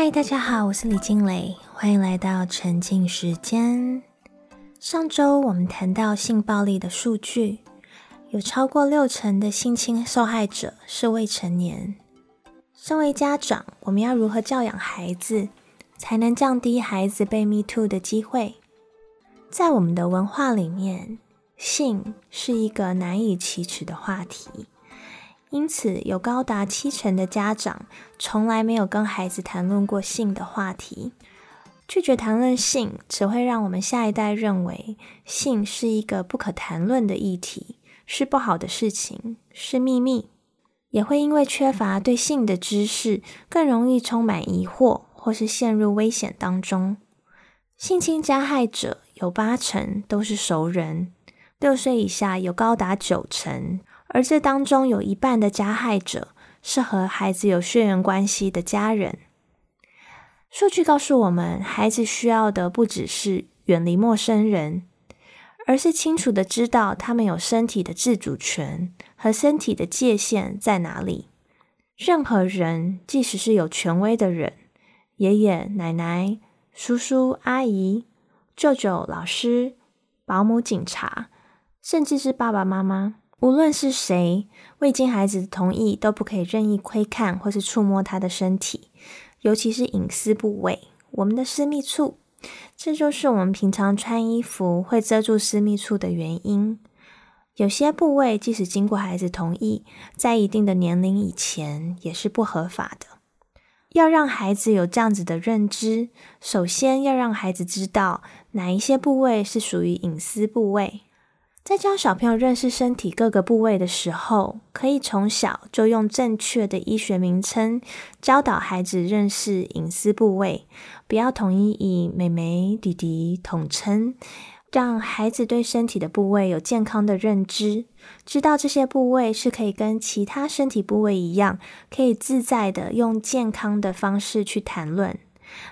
嗨，大家好，我是李静蕾，欢迎来到沉浸时间。上周我们谈到性暴力的数据，有超过六成的性侵受害者是未成年。身为家长，我们要如何教养孩子，才能降低孩子被 Me Too 的机会？在我们的文化里面，性是一个难以启齿的话题。因此，有高达七成的家长从来没有跟孩子谈论过性的话题。拒绝谈论性，只会让我们下一代认为性是一个不可谈论的议题，是不好的事情，是秘密。也会因为缺乏对性的知识，更容易充满疑惑，或是陷入危险当中。性侵加害者有八成都是熟人，六岁以下有高达九成。而这当中有一半的加害者是和孩子有血缘关系的家人。数据告诉我们，孩子需要的不只是远离陌生人，而是清楚的知道他们有身体的自主权和身体的界限在哪里。任何人，即使是有权威的人，爷爷奶奶、叔叔阿姨、舅舅、老师、保姆、警察，甚至是爸爸妈妈。无论是谁，未经孩子的同意，都不可以任意窥看或是触摸他的身体，尤其是隐私部位，我们的私密处。这就是我们平常穿衣服会遮住私密处的原因。有些部位，即使经过孩子同意，在一定的年龄以前，也是不合法的。要让孩子有这样子的认知，首先要让孩子知道哪一些部位是属于隐私部位。在教小朋友认识身体各个部位的时候，可以从小就用正确的医学名称教导孩子认识隐私部位，不要统一以妹妹、弟弟统称，让孩子对身体的部位有健康的认知，知道这些部位是可以跟其他身体部位一样，可以自在的用健康的方式去谈论。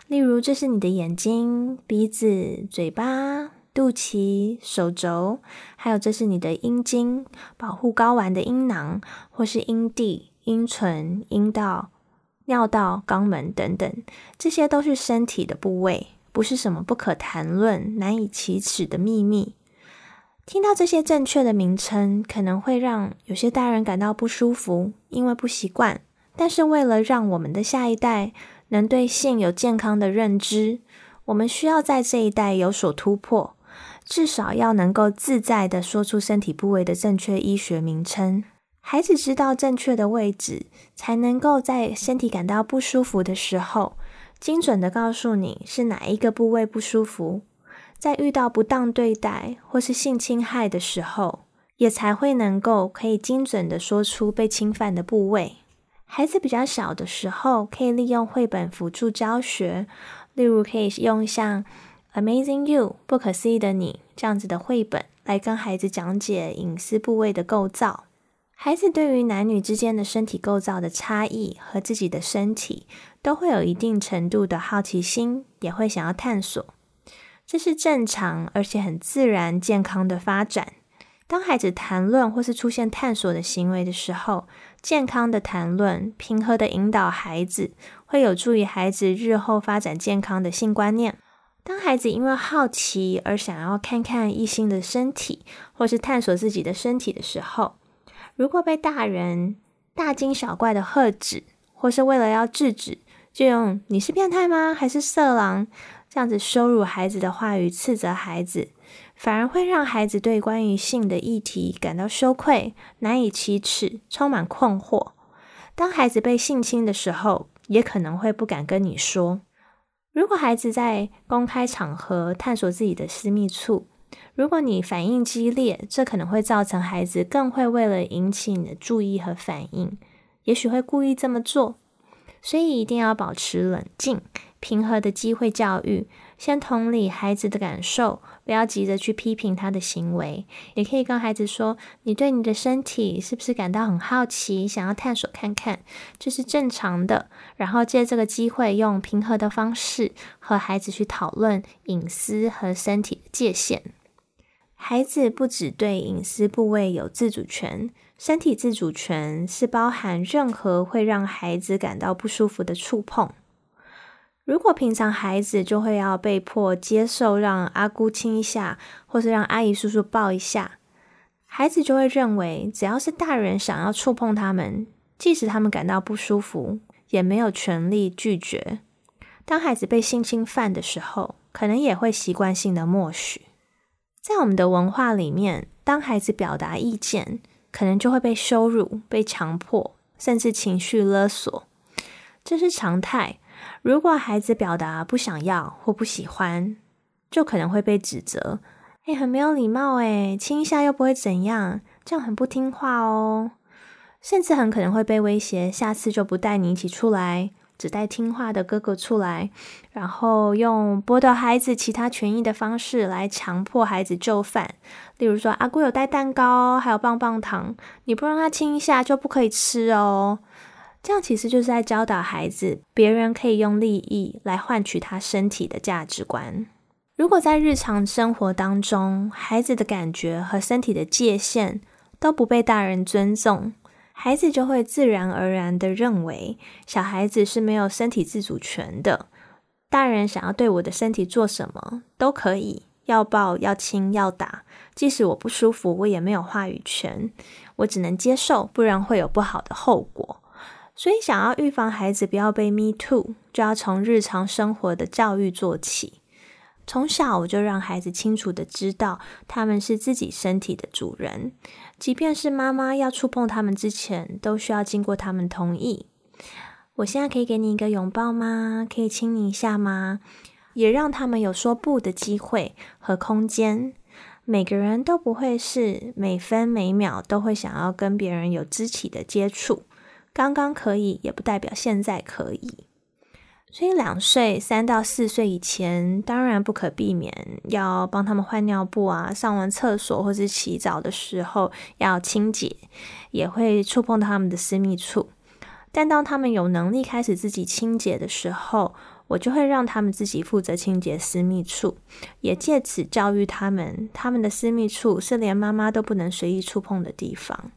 例如，这是你的眼睛、鼻子、嘴巴。肚脐、手肘，还有这是你的阴茎，保护睾丸的阴囊，或是阴蒂、阴唇、阴道、尿道、肛门等等，这些都是身体的部位，不是什么不可谈论、难以启齿的秘密。听到这些正确的名称，可能会让有些大人感到不舒服，因为不习惯。但是为了让我们的下一代能对性有健康的认知，我们需要在这一代有所突破。至少要能够自在的说出身体部位的正确医学名称，孩子知道正确的位置，才能够在身体感到不舒服的时候，精准的告诉你是哪一个部位不舒服。在遇到不当对待或是性侵害的时候，也才会能够可以精准的说出被侵犯的部位。孩子比较小的时候，可以利用绘本辅助教学，例如可以用像。Amazing You，不可思议的你，这样子的绘本来跟孩子讲解隐私部位的构造。孩子对于男女之间的身体构造的差异和自己的身体，都会有一定程度的好奇心，也会想要探索。这是正常而且很自然、健康的发展。当孩子谈论或是出现探索的行为的时候，健康的谈论、平和的引导孩子，会有助于孩子日后发展健康的性观念。当孩子因为好奇而想要看看异性的身体，或是探索自己的身体的时候，如果被大人大惊小怪的喝止，或是为了要制止，就用“你是变态吗？还是色狼？”这样子羞辱孩子的话语斥责孩子，反而会让孩子对关于性的议题感到羞愧、难以启齿、充满困惑。当孩子被性侵的时候，也可能会不敢跟你说。如果孩子在公开场合探索自己的私密处，如果你反应激烈，这可能会造成孩子更会为了引起你的注意和反应，也许会故意这么做。所以一定要保持冷静、平和的机会教育。先同理孩子的感受，不要急着去批评他的行为，也可以跟孩子说：“你对你的身体是不是感到很好奇，想要探索看看？这是正常的。”然后借这个机会，用平和的方式和孩子去讨论隐私和身体的界限。孩子不只对隐私部位有自主权，身体自主权是包含任何会让孩子感到不舒服的触碰。如果平常孩子就会要被迫接受让阿姑亲一下，或是让阿姨叔叔抱一下，孩子就会认为只要是大人想要触碰他们，即使他们感到不舒服，也没有权利拒绝。当孩子被性侵犯的时候，可能也会习惯性的默许。在我们的文化里面，当孩子表达意见，可能就会被羞辱、被强迫，甚至情绪勒索，这是常态。如果孩子表达不想要或不喜欢，就可能会被指责：“哎，很没有礼貌，哎，亲一下又不会怎样，这样很不听话哦。”甚至很可能会被威胁，下次就不带你一起出来。只带听话的哥哥出来，然后用剥夺孩子其他权益的方式来强迫孩子就范。例如说，阿姑有带蛋糕，还有棒棒糖，你不让他亲一下就不可以吃哦。这样其实就是在教导孩子，别人可以用利益来换取他身体的价值观。如果在日常生活当中，孩子的感觉和身体的界限都不被大人尊重。孩子就会自然而然的认为，小孩子是没有身体自主权的。大人想要对我的身体做什么都可以，要抱、要亲、要打，即使我不舒服，我也没有话语权，我只能接受，不然会有不好的后果。所以，想要预防孩子不要被 me too，就要从日常生活的教育做起。从小我就让孩子清楚的知道，他们是自己身体的主人，即便是妈妈要触碰他们之前，都需要经过他们同意。我现在可以给你一个拥抱吗？可以亲你一下吗？也让他们有说不的机会和空间。每个人都不会是每分每秒都会想要跟别人有肢体的接触，刚刚可以，也不代表现在可以。所以两岁、三到四岁以前，当然不可避免要帮他们换尿布啊，上完厕所或是洗澡的时候要清洁，也会触碰到他们的私密处。但当他们有能力开始自己清洁的时候，我就会让他们自己负责清洁私密处，也借此教育他们，他们的私密处是连妈妈都不能随意触碰的地方。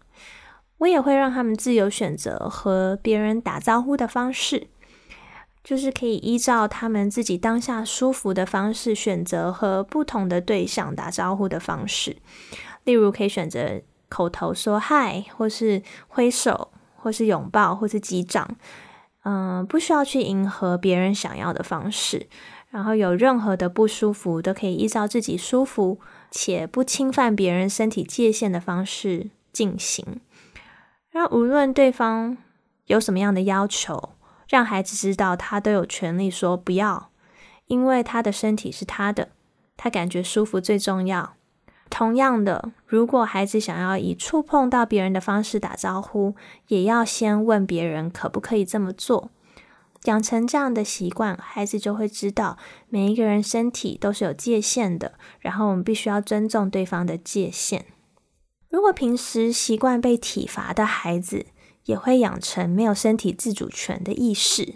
我也会让他们自由选择和别人打招呼的方式。就是可以依照他们自己当下舒服的方式选择和不同的对象打招呼的方式，例如可以选择口头说嗨，或是挥手，或是拥抱，或是击掌，嗯，不需要去迎合别人想要的方式。然后有任何的不舒服，都可以依照自己舒服且不侵犯别人身体界限的方式进行。让无论对方有什么样的要求。让孩子知道，他都有权利说不要，因为他的身体是他的，他感觉舒服最重要。同样的，如果孩子想要以触碰到别人的方式打招呼，也要先问别人可不可以这么做。养成这样的习惯，孩子就会知道每一个人身体都是有界限的，然后我们必须要尊重对方的界限。如果平时习惯被体罚的孩子，也会养成没有身体自主权的意识。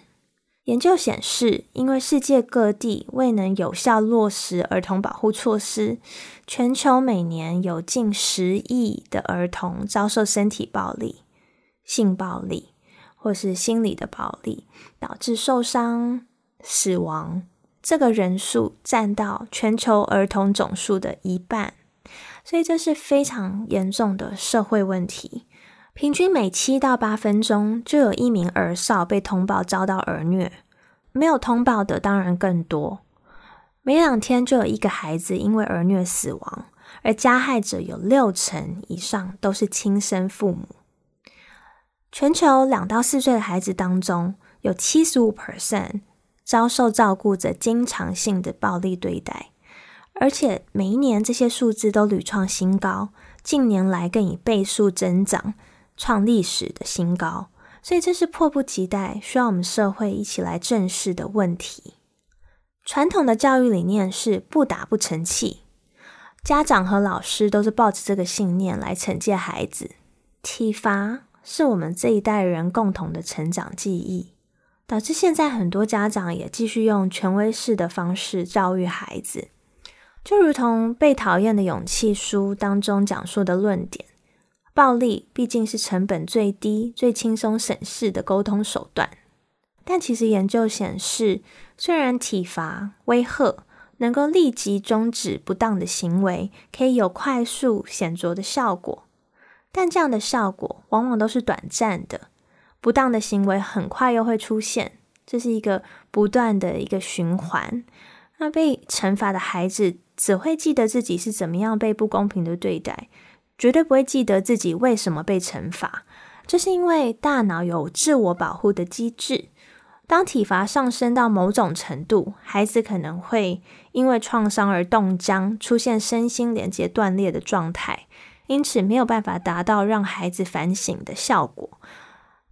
研究显示，因为世界各地未能有效落实儿童保护措施，全球每年有近十亿的儿童遭受身体暴力、性暴力或是心理的暴力，导致受伤、死亡。这个人数占到全球儿童总数的一半，所以这是非常严重的社会问题。平均每七到八分钟就有一名儿少被通报遭到儿虐，没有通报的当然更多。每两天就有一个孩子因为儿虐死亡，而加害者有六成以上都是亲生父母。全球两到四岁的孩子当中，有七十五 percent 遭受照顾者经常性的暴力对待，而且每一年这些数字都屡创新高，近年来更以倍数增长。创历史的新高，所以这是迫不及待需要我们社会一起来正视的问题。传统的教育理念是不打不成器，家长和老师都是抱着这个信念来惩戒孩子。体罚是我们这一代人共同的成长记忆，导致现在很多家长也继续用权威式的方式教育孩子，就如同《被讨厌的勇气》书当中讲述的论点。暴力毕竟是成本最低、最轻松省事的沟通手段，但其实研究显示，虽然体罚、威吓能够立即终止不当的行为，可以有快速显著的效果，但这样的效果往往都是短暂的，不当的行为很快又会出现，这是一个不断的一个循环。那被惩罚的孩子只会记得自己是怎么样被不公平的对待，绝对不会记得自己为什么被惩罚。这是因为大脑有自我保护的机制。当体罚上升到某种程度，孩子可能会因为创伤而冻僵，出现身心连接断裂的状态，因此没有办法达到让孩子反省的效果。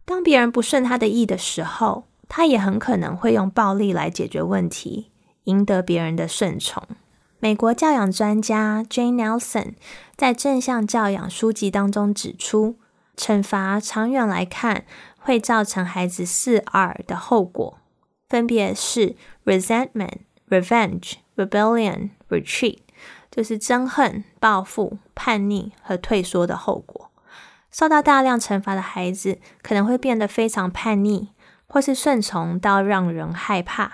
当别人不顺他的意的时候，他也很可能会用暴力来解决问题。赢得别人的顺从。美国教养专家 Jane Nelson 在正向教养书籍当中指出，惩罚长远来看会造成孩子四 R 的后果，分别是 resentment、revenge、rebellion、retreat，就是憎恨、报复、叛逆和退缩的后果。受到大量惩罚的孩子可能会变得非常叛逆，或是顺从到让人害怕。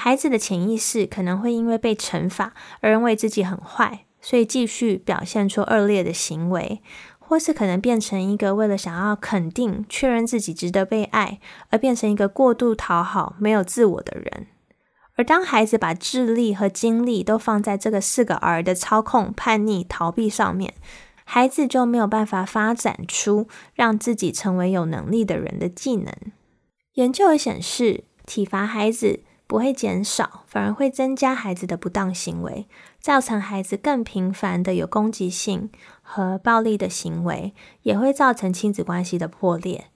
孩子的潜意识可能会因为被惩罚而认为自己很坏，所以继续表现出恶劣的行为，或是可能变成一个为了想要肯定、确认自己值得被爱而变成一个过度讨好、没有自我的人。而当孩子把智力和精力都放在这个四个 R 的操控、叛逆、逃避上面，孩子就没有办法发展出让自己成为有能力的人的技能。研究也显示，体罚孩子。不会减少，反而会增加孩子的不当行为，造成孩子更频繁的有攻击性和暴力的行为，也会造成亲子关系的破裂，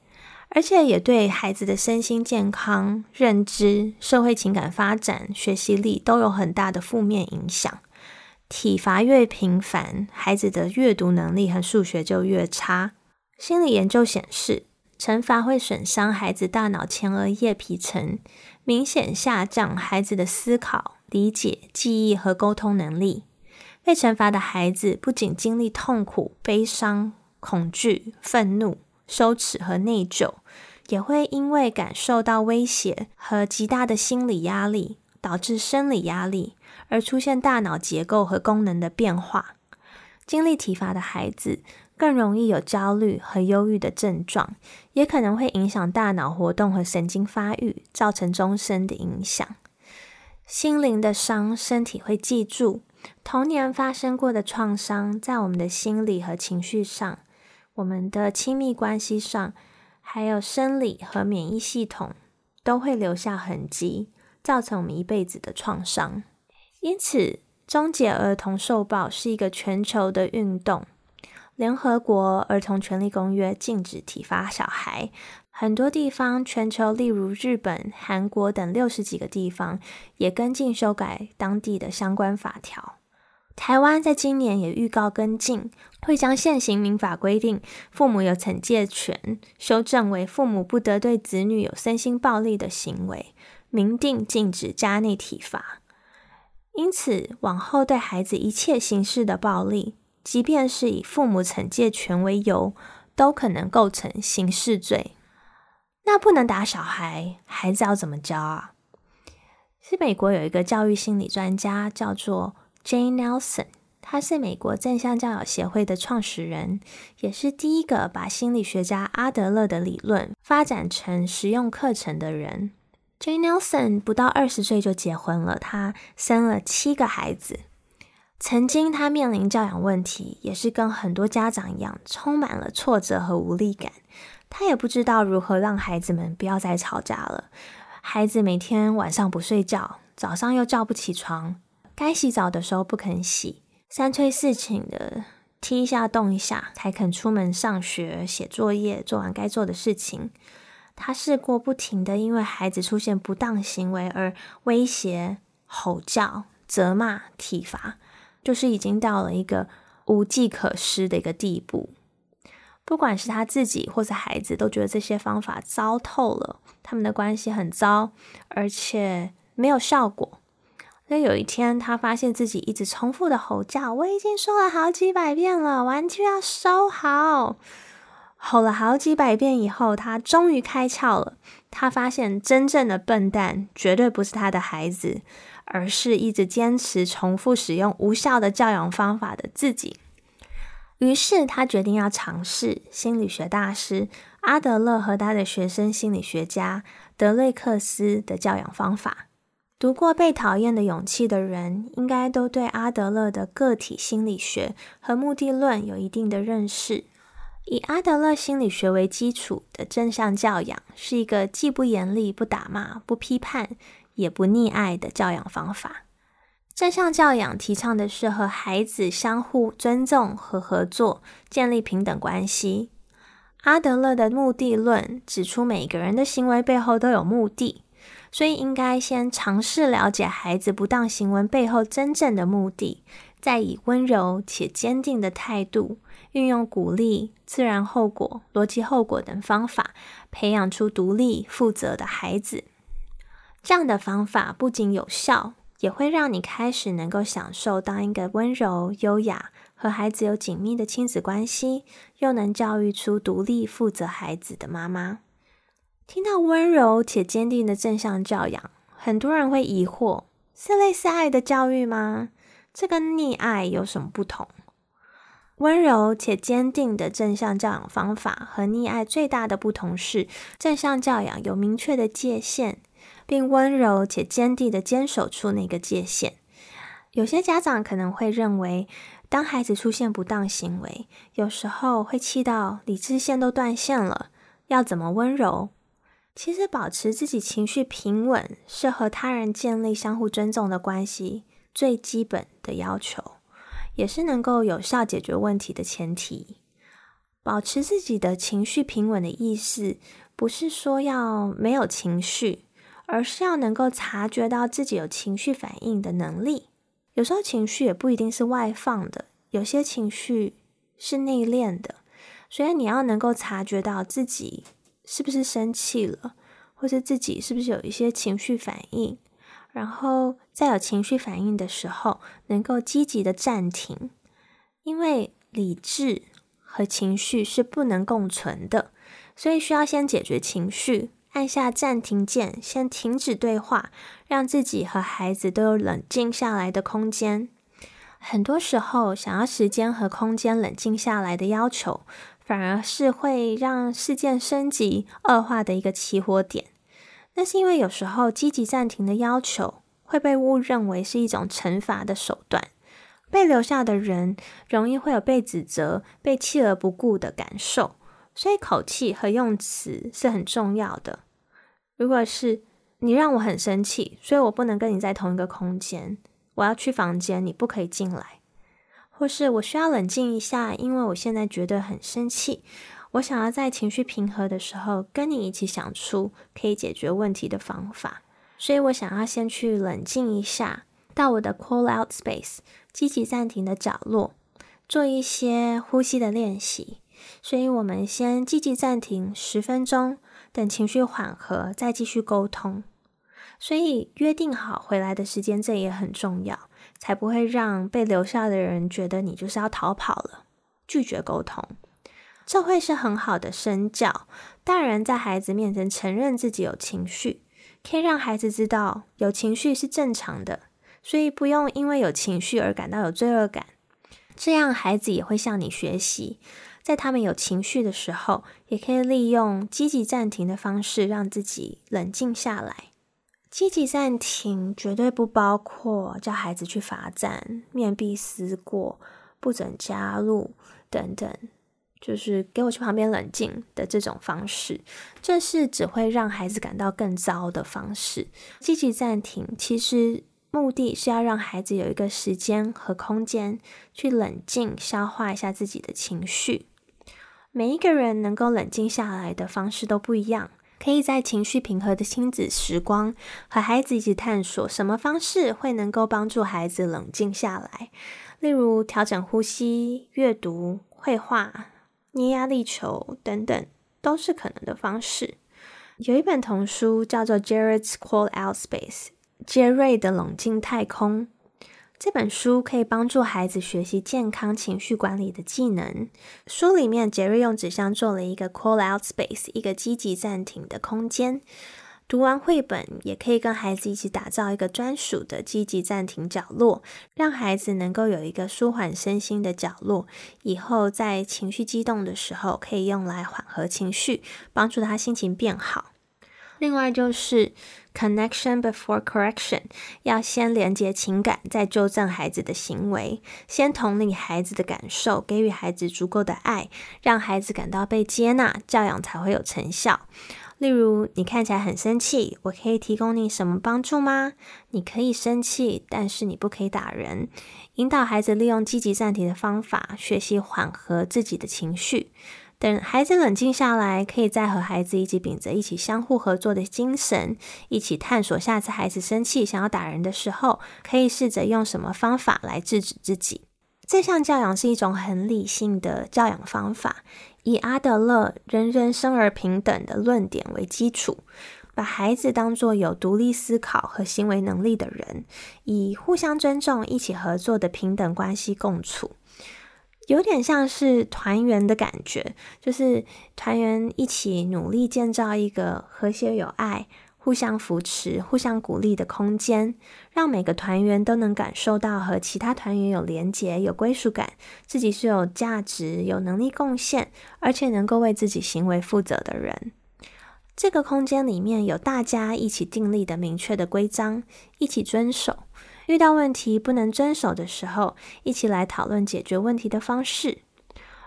而且也对孩子的身心健康、认知、社会情感发展、学习力都有很大的负面影响。体罚越频繁，孩子的阅读能力和数学就越差。心理研究显示。惩罚会损伤孩子大脑前额叶皮层，明显下降孩子的思考、理解、记忆和沟通能力。被惩罚的孩子不仅经历痛苦、悲伤、恐惧、愤怒、羞耻和内疚，也会因为感受到威胁和极大的心理压力，导致生理压力，而出现大脑结构和功能的变化。经历体罚的孩子。更容易有焦虑和忧郁的症状，也可能会影响大脑活动和神经发育，造成终身的影响。心灵的伤，身体会记住。童年发生过的创伤，在我们的心理和情绪上，我们的亲密关系上，还有生理和免疫系统，都会留下痕迹，造成我们一辈子的创伤。因此，终结儿童受暴是一个全球的运动。联合国儿童权利公约禁止体罚小孩，很多地方，全球例如日本、韩国等六十几个地方也跟进修改当地的相关法条。台湾在今年也预告跟进，会将现行民法规定父母有惩戒权修正为父母不得对子女有身心暴力的行为，明定禁止家内体罚。因此，往后对孩子一切形式的暴力。即便是以父母惩戒权为由，都可能构成刑事罪。那不能打小孩，孩子要怎么教啊？是美国有一个教育心理专家叫做 Jane Nelson，他是美国正向教养协会的创始人，也是第一个把心理学家阿德勒的理论发展成实用课程的人。Jane Nelson 不到二十岁就结婚了，他生了七个孩子。曾经，他面临教养问题，也是跟很多家长一样，充满了挫折和无力感。他也不知道如何让孩子们不要再吵架了。孩子每天晚上不睡觉，早上又叫不起床，该洗澡的时候不肯洗，三催四请的踢一下动一下才肯出门上学、写作业、做完该做的事情。他试过不停的因为孩子出现不当行为而威胁、吼叫、责骂、体罚。就是已经到了一个无计可施的一个地步，不管是他自己或是孩子，都觉得这些方法糟透了，他们的关系很糟，而且没有效果。那有一天，他发现自己一直重复的吼叫，我已经说了好几百遍了，玩具要收好。吼了好几百遍以后，他终于开窍了。他发现真正的笨蛋绝对不是他的孩子，而是一直坚持重复使用无效的教养方法的自己。于是他决定要尝试心理学大师阿德勒和他的学生心理学家德瑞克斯的教养方法。读过《被讨厌的勇气》的人，应该都对阿德勒的个体心理学和目的论有一定的认识。以阿德勒心理学为基础的正向教养，是一个既不严厉、不打骂、不批判，也不溺爱的教养方法。正向教养提倡的是和孩子相互尊重和合作，建立平等关系。阿德勒的目的论指出，每个人的行为背后都有目的，所以应该先尝试了解孩子不当行为背后真正的目的，再以温柔且坚定的态度。运用鼓励、自然后果、逻辑后果等方法，培养出独立负责的孩子。这样的方法不仅有效，也会让你开始能够享受当一个温柔、优雅和孩子有紧密的亲子关系，又能教育出独立负责孩子的妈妈。听到温柔且坚定的正向教养，很多人会疑惑：是类似爱的教育吗？这跟溺爱有什么不同？温柔且坚定的正向教养方法和溺爱最大的不同是，正向教养有明确的界限，并温柔且坚定的坚守出那个界限。有些家长可能会认为，当孩子出现不当行为，有时候会气到理智线都断线了，要怎么温柔？其实，保持自己情绪平稳，是和他人建立相互尊重的关系最基本的要求。也是能够有效解决问题的前提。保持自己的情绪平稳的意思，不是说要没有情绪，而是要能够察觉到自己有情绪反应的能力。有时候情绪也不一定是外放的，有些情绪是内敛的。所以你要能够察觉到自己是不是生气了，或者自己是不是有一些情绪反应。然后在有情绪反应的时候，能够积极的暂停，因为理智和情绪是不能共存的，所以需要先解决情绪，按下暂停键，先停止对话，让自己和孩子都有冷静下来的空间。很多时候，想要时间和空间冷静下来的要求，反而是会让事件升级恶化的一个起火点。那是因为有时候积极暂停的要求会被误认为是一种惩罚的手段，被留下的人容易会有被指责、被弃而不顾的感受，所以口气和用词是很重要的。如果是你让我很生气，所以我不能跟你在同一个空间，我要去房间，你不可以进来，或是我需要冷静一下，因为我现在觉得很生气。我想要在情绪平和的时候跟你一起想出可以解决问题的方法，所以我想要先去冷静一下，到我的 call out space 积极暂停的角落，做一些呼吸的练习。所以我们先积极暂停十分钟，等情绪缓和再继续沟通。所以约定好回来的时间，这也很重要，才不会让被留下的人觉得你就是要逃跑了，拒绝沟通。这会是很好的身教。大人在孩子面前承认自己有情绪，可以让孩子知道有情绪是正常的，所以不用因为有情绪而感到有罪恶感。这样孩子也会向你学习，在他们有情绪的时候，也可以利用积极暂停的方式让自己冷静下来。积极暂停绝对不包括叫孩子去罚站、面壁思过、不准加入等等。就是给我去旁边冷静的这种方式，这是只会让孩子感到更糟的方式。积极暂停其实目的是要让孩子有一个时间和空间去冷静、消化一下自己的情绪。每一个人能够冷静下来的方式都不一样，可以在情绪平和的亲子时光和孩子一起探索什么方式会能够帮助孩子冷静下来。例如调整呼吸、阅读、绘画。捏压力球等等都是可能的方式。有一本童书叫做《Jared's Call Out Space》，杰瑞的冷静太空。这本书可以帮助孩子学习健康情绪管理的技能。书里面，杰瑞用纸箱做了一个 call out space，一个积极暂停的空间。读完绘本，也可以跟孩子一起打造一个专属的积极暂停角落，让孩子能够有一个舒缓身心的角落。以后在情绪激动的时候，可以用来缓和情绪，帮助他心情变好。另外就是 connection before correction，要先连接情感，再纠正孩子的行为。先同理孩子的感受，给予孩子足够的爱，让孩子感到被接纳，教养才会有成效。例如，你看起来很生气，我可以提供你什么帮助吗？你可以生气，但是你不可以打人。引导孩子利用积极暂停的方法，学习缓和自己的情绪。等孩子冷静下来，可以再和孩子一起秉着一起相互合作的精神，一起探索下次孩子生气想要打人的时候，可以试着用什么方法来制止自己。这项教养是一种很理性的教养方法，以阿德勒“人人生而平等”的论点为基础，把孩子当作有独立思考和行为能力的人，以互相尊重、一起合作的平等关系共处。有点像是团圆的感觉，就是团员一起努力建造一个和谐有爱、互相扶持、互相鼓励的空间，让每个团员都能感受到和其他团员有连结、有归属感，自己是有价值、有能力贡献，而且能够为自己行为负责的人。这个空间里面有大家一起订立的明确的规章，一起遵守。遇到问题不能遵守的时候，一起来讨论解决问题的方式。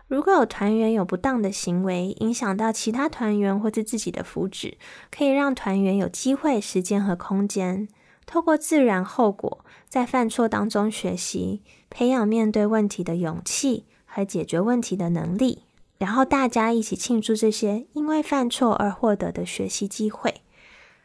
如果有团员有不当的行为，影响到其他团员或是自己的福祉，可以让团员有机会、时间和空间，透过自然后果，在犯错当中学习，培养面对问题的勇气和解决问题的能力，然后大家一起庆祝这些因为犯错而获得的学习机会。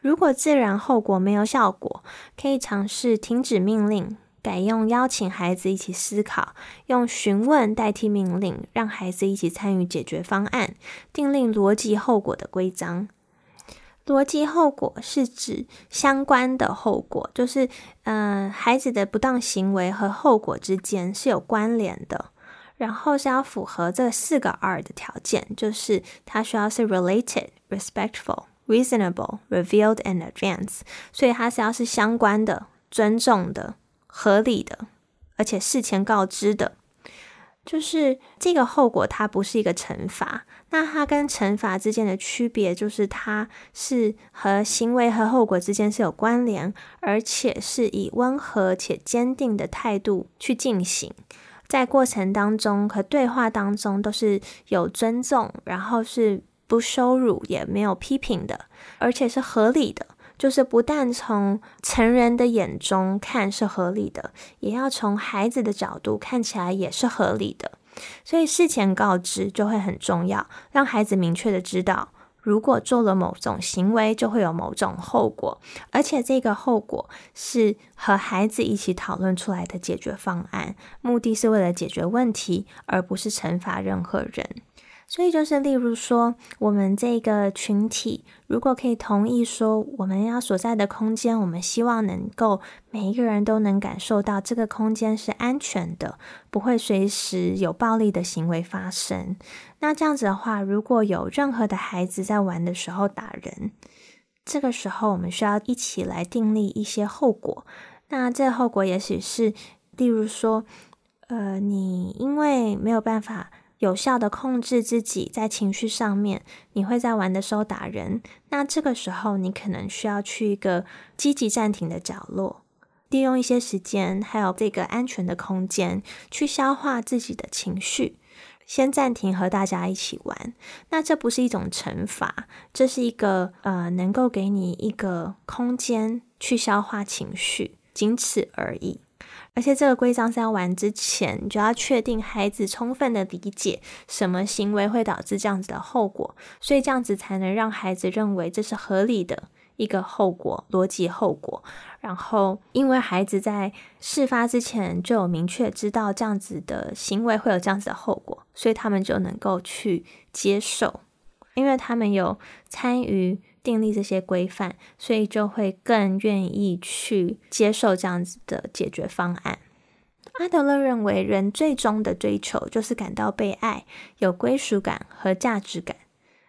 如果自然后果没有效果，可以尝试停止命令，改用邀请孩子一起思考，用询问代替命令，让孩子一起参与解决方案，订立逻辑后果的规章。逻辑后果是指相关的后果，就是嗯，孩子的不当行为和后果之间是有关联的，然后是要符合这四个 R 的条件，就是它需要是 related、respectful。Reasonable, revealed, and advance，所以它是要是相关的、尊重的、合理的，而且事前告知的。就是这个后果，它不是一个惩罚。那它跟惩罚之间的区别，就是它是和行为和后果之间是有关联，而且是以温和且坚定的态度去进行。在过程当中和对话当中，都是有尊重，然后是。不羞辱也没有批评的，而且是合理的。就是不但从成人的眼中看是合理的，也要从孩子的角度看起来也是合理的。所以事前告知就会很重要，让孩子明确的知道，如果做了某种行为，就会有某种后果，而且这个后果是和孩子一起讨论出来的解决方案，目的是为了解决问题，而不是惩罚任何人。所以就是，例如说，我们这个群体如果可以同意说，我们要所在的空间，我们希望能够每一个人都能感受到这个空间是安全的，不会随时有暴力的行为发生。那这样子的话，如果有任何的孩子在玩的时候打人，这个时候我们需要一起来订立一些后果。那这后果也许是，例如说，呃，你因为没有办法。有效的控制自己在情绪上面，你会在玩的时候打人，那这个时候你可能需要去一个积极暂停的角落，利用一些时间，还有这个安全的空间去消化自己的情绪，先暂停和大家一起玩。那这不是一种惩罚，这是一个呃，能够给你一个空间去消化情绪，仅此而已。而且这个规章是要玩之前，你就要确定孩子充分的理解什么行为会导致这样子的后果，所以这样子才能让孩子认为这是合理的一个后果，逻辑后果。然后，因为孩子在事发之前就有明确知道这样子的行为会有这样子的后果，所以他们就能够去接受，因为他们有参与。订立这些规范，所以就会更愿意去接受这样子的解决方案。阿德勒认为，人最终的追求就是感到被爱、有归属感和价值感。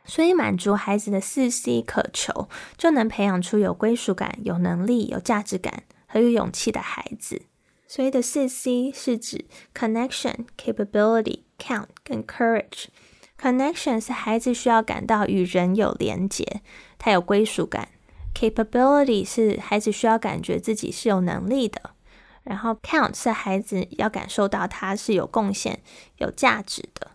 所以，满足孩子的四 C 渴求，就能培养出有归属感、有能力、有价值感和有勇气的孩子。所以的四 C 是指 connection、capability、count 跟 courage。Connection 是孩子需要感到与人有连结，他有归属感；capability 是孩子需要感觉自己是有能力的；然后 count 是孩子要感受到他是有贡献、有价值的；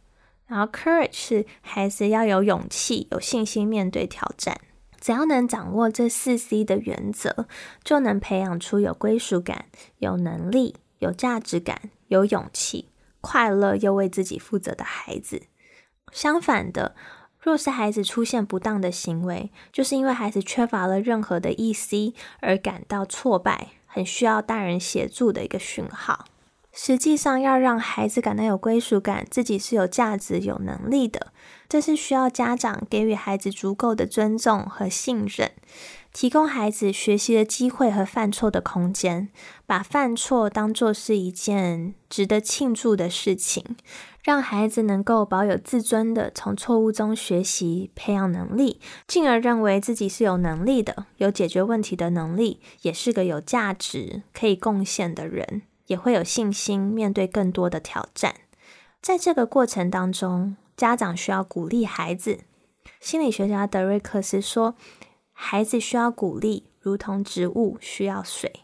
然后 courage 是孩子要有勇气、有信心面对挑战。只要能掌握这四 C 的原则，就能培养出有归属感、有能力、有价值感、有勇气、快乐又为自己负责的孩子。相反的，若是孩子出现不当的行为，就是因为孩子缺乏了任何的 E.C. 而感到挫败，很需要大人协助的一个讯号。实际上，要让孩子感到有归属感，自己是有价值、有能力的，这是需要家长给予孩子足够的尊重和信任。提供孩子学习的机会和犯错的空间，把犯错当作是一件值得庆祝的事情，让孩子能够保有自尊的从错误中学习、培养能力，进而认为自己是有能力的、有解决问题的能力，也是个有价值、可以贡献的人，也会有信心面对更多的挑战。在这个过程当中，家长需要鼓励孩子。心理学家德瑞克斯说。孩子需要鼓励，如同植物需要水。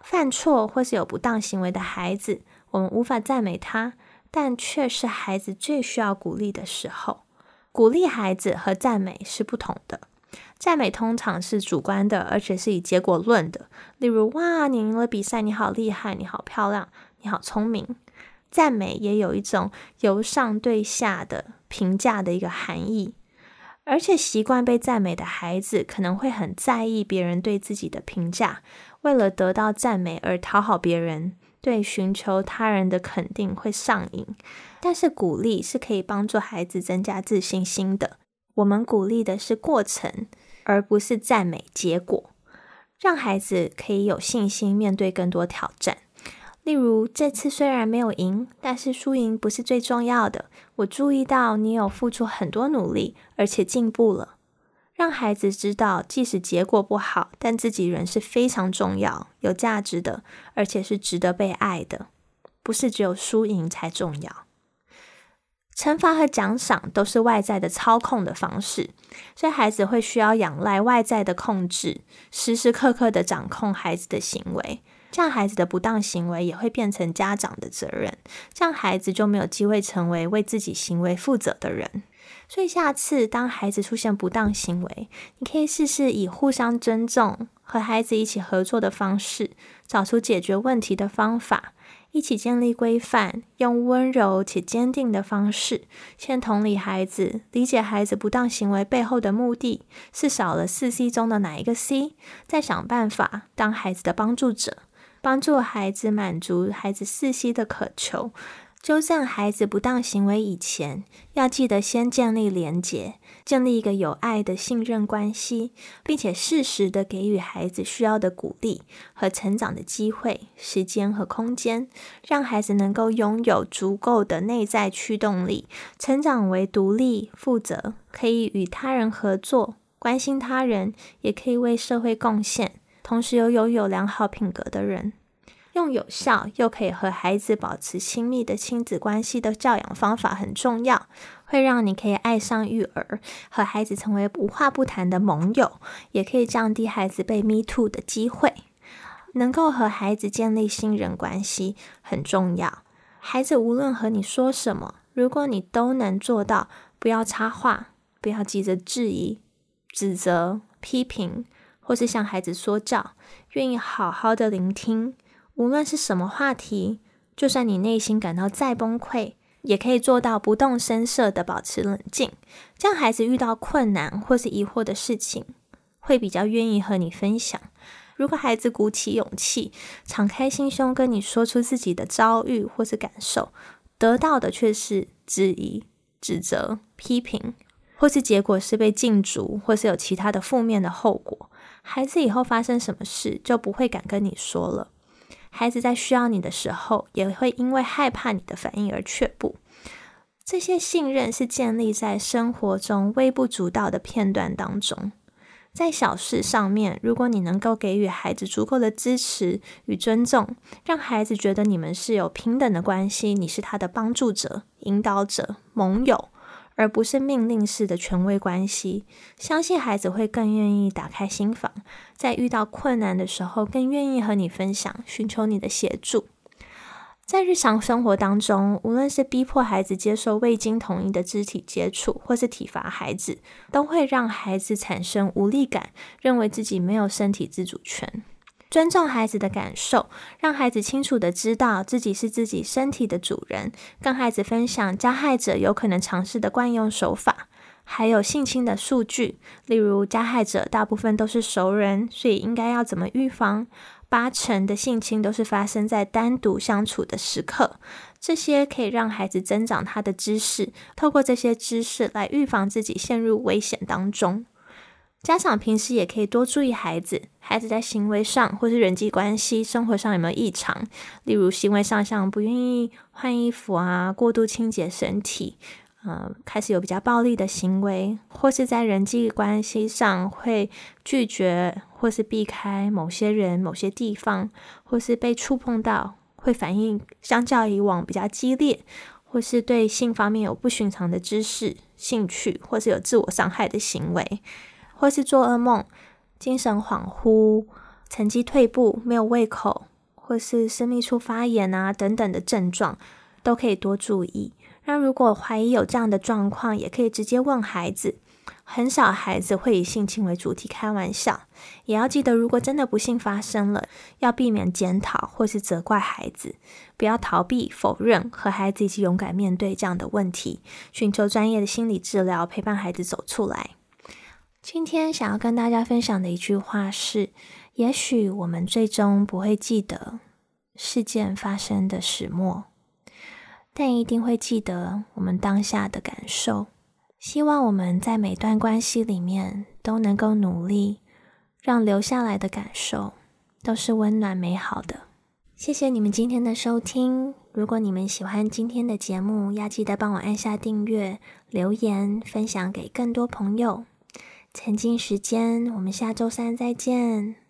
犯错或是有不当行为的孩子，我们无法赞美他，但却是孩子最需要鼓励的时候。鼓励孩子和赞美是不同的。赞美通常是主观的，而且是以结果论的。例如，哇，你赢了比赛，你好厉害，你好漂亮，你好聪明。赞美也有一种由上对下的评价的一个含义。而且习惯被赞美的孩子可能会很在意别人对自己的评价，为了得到赞美而讨好别人，对寻求他人的肯定会上瘾。但是鼓励是可以帮助孩子增加自信心的。我们鼓励的是过程，而不是赞美结果，让孩子可以有信心面对更多挑战。例如，这次虽然没有赢，但是输赢不是最重要的。我注意到你有付出很多努力，而且进步了。让孩子知道，即使结果不好，但自己人是非常重要、有价值的，而且是值得被爱的。不是只有输赢才重要。惩罚和奖赏都是外在的操控的方式，所以孩子会需要仰赖外在的控制，时时刻刻的掌控孩子的行为。这样孩子的不当行为也会变成家长的责任，这样孩子就没有机会成为为自己行为负责的人。所以下次当孩子出现不当行为，你可以试试以互相尊重、和孩子一起合作的方式，找出解决问题的方法，一起建立规范，用温柔且坚定的方式，先同理孩子，理解孩子不当行为背后的目的是少了四 C 中的哪一个 C，再想办法当孩子的帮助者。帮助孩子满足孩子四息的渴求，纠正孩子不当行为以前，要记得先建立连结，建立一个有爱的信任关系，并且适时的给予孩子需要的鼓励和成长的机会、时间和空间，让孩子能够拥有足够的内在驱动力，成长为独立、负责，可以与他人合作、关心他人，也可以为社会贡献。同时又拥有良好品格的人，用有效又可以和孩子保持亲密的亲子关系的教养方法很重要，会让你可以爱上育儿，和孩子成为无话不谈的盟友，也可以降低孩子被 me too 的机会。能够和孩子建立信任关系很重要。孩子无论和你说什么，如果你都能做到，不要插话，不要急着质疑、指责、批评。或是向孩子说教，愿意好好的聆听，无论是什么话题，就算你内心感到再崩溃，也可以做到不动声色的保持冷静。这样孩子遇到困难或是疑惑的事情，会比较愿意和你分享。如果孩子鼓起勇气，敞开心胸跟你说出自己的遭遇或是感受，得到的却是质疑、指责、批评，或是结果是被禁足，或是有其他的负面的后果。孩子以后发生什么事就不会敢跟你说了。孩子在需要你的时候，也会因为害怕你的反应而却步。这些信任是建立在生活中微不足道的片段当中。在小事上面，如果你能够给予孩子足够的支持与尊重，让孩子觉得你们是有平等的关系，你是他的帮助者、引导者、盟友，而不是命令式的权威关系，相信孩子会更愿意打开心房，在遇到困难的时候，更愿意和你分享，寻求你的协助。在日常生活当中，无论是逼迫孩子接受未经同意的肢体接触，或是体罚孩子，都会让孩子产生无力感，认为自己没有身体自主权。尊重孩子的感受，让孩子清楚的知道自己是自己身体的主人，跟孩子分享加害者有可能尝试的惯用手法，还有性侵的数据，例如加害者大部分都是熟人，所以应该要怎么预防。八成的性侵都是发生在单独相处的时刻，这些可以让孩子增长他的知识，透过这些知识来预防自己陷入危险当中。家长平时也可以多注意孩子，孩子在行为上或是人际关系、生活上有没有异常，例如行为上像不愿意换衣服啊、过度清洁身体。嗯，开始有比较暴力的行为，或是在人际关系上会拒绝或是避开某些人、某些地方，或是被触碰到会反应相较以往比较激烈，或是对性方面有不寻常的知识、兴趣，或是有自我伤害的行为，或是做噩梦、精神恍惚、成绩退步、没有胃口，或是私密处发炎啊等等的症状，都可以多注意。那如果怀疑有这样的状况，也可以直接问孩子。很少孩子会以性侵为主题开玩笑，也要记得，如果真的不幸发生了，要避免检讨或是责怪孩子，不要逃避、否认，和孩子一起勇敢面对这样的问题，寻求专业的心理治疗，陪伴孩子走出来。今天想要跟大家分享的一句话是：也许我们最终不会记得事件发生的始末。但一定会记得我们当下的感受。希望我们在每段关系里面都能够努力，让留下来的感受都是温暖美好的。谢谢你们今天的收听。如果你们喜欢今天的节目，要记得帮我按下订阅、留言、分享给更多朋友。沉浸时间，我们下周三再见。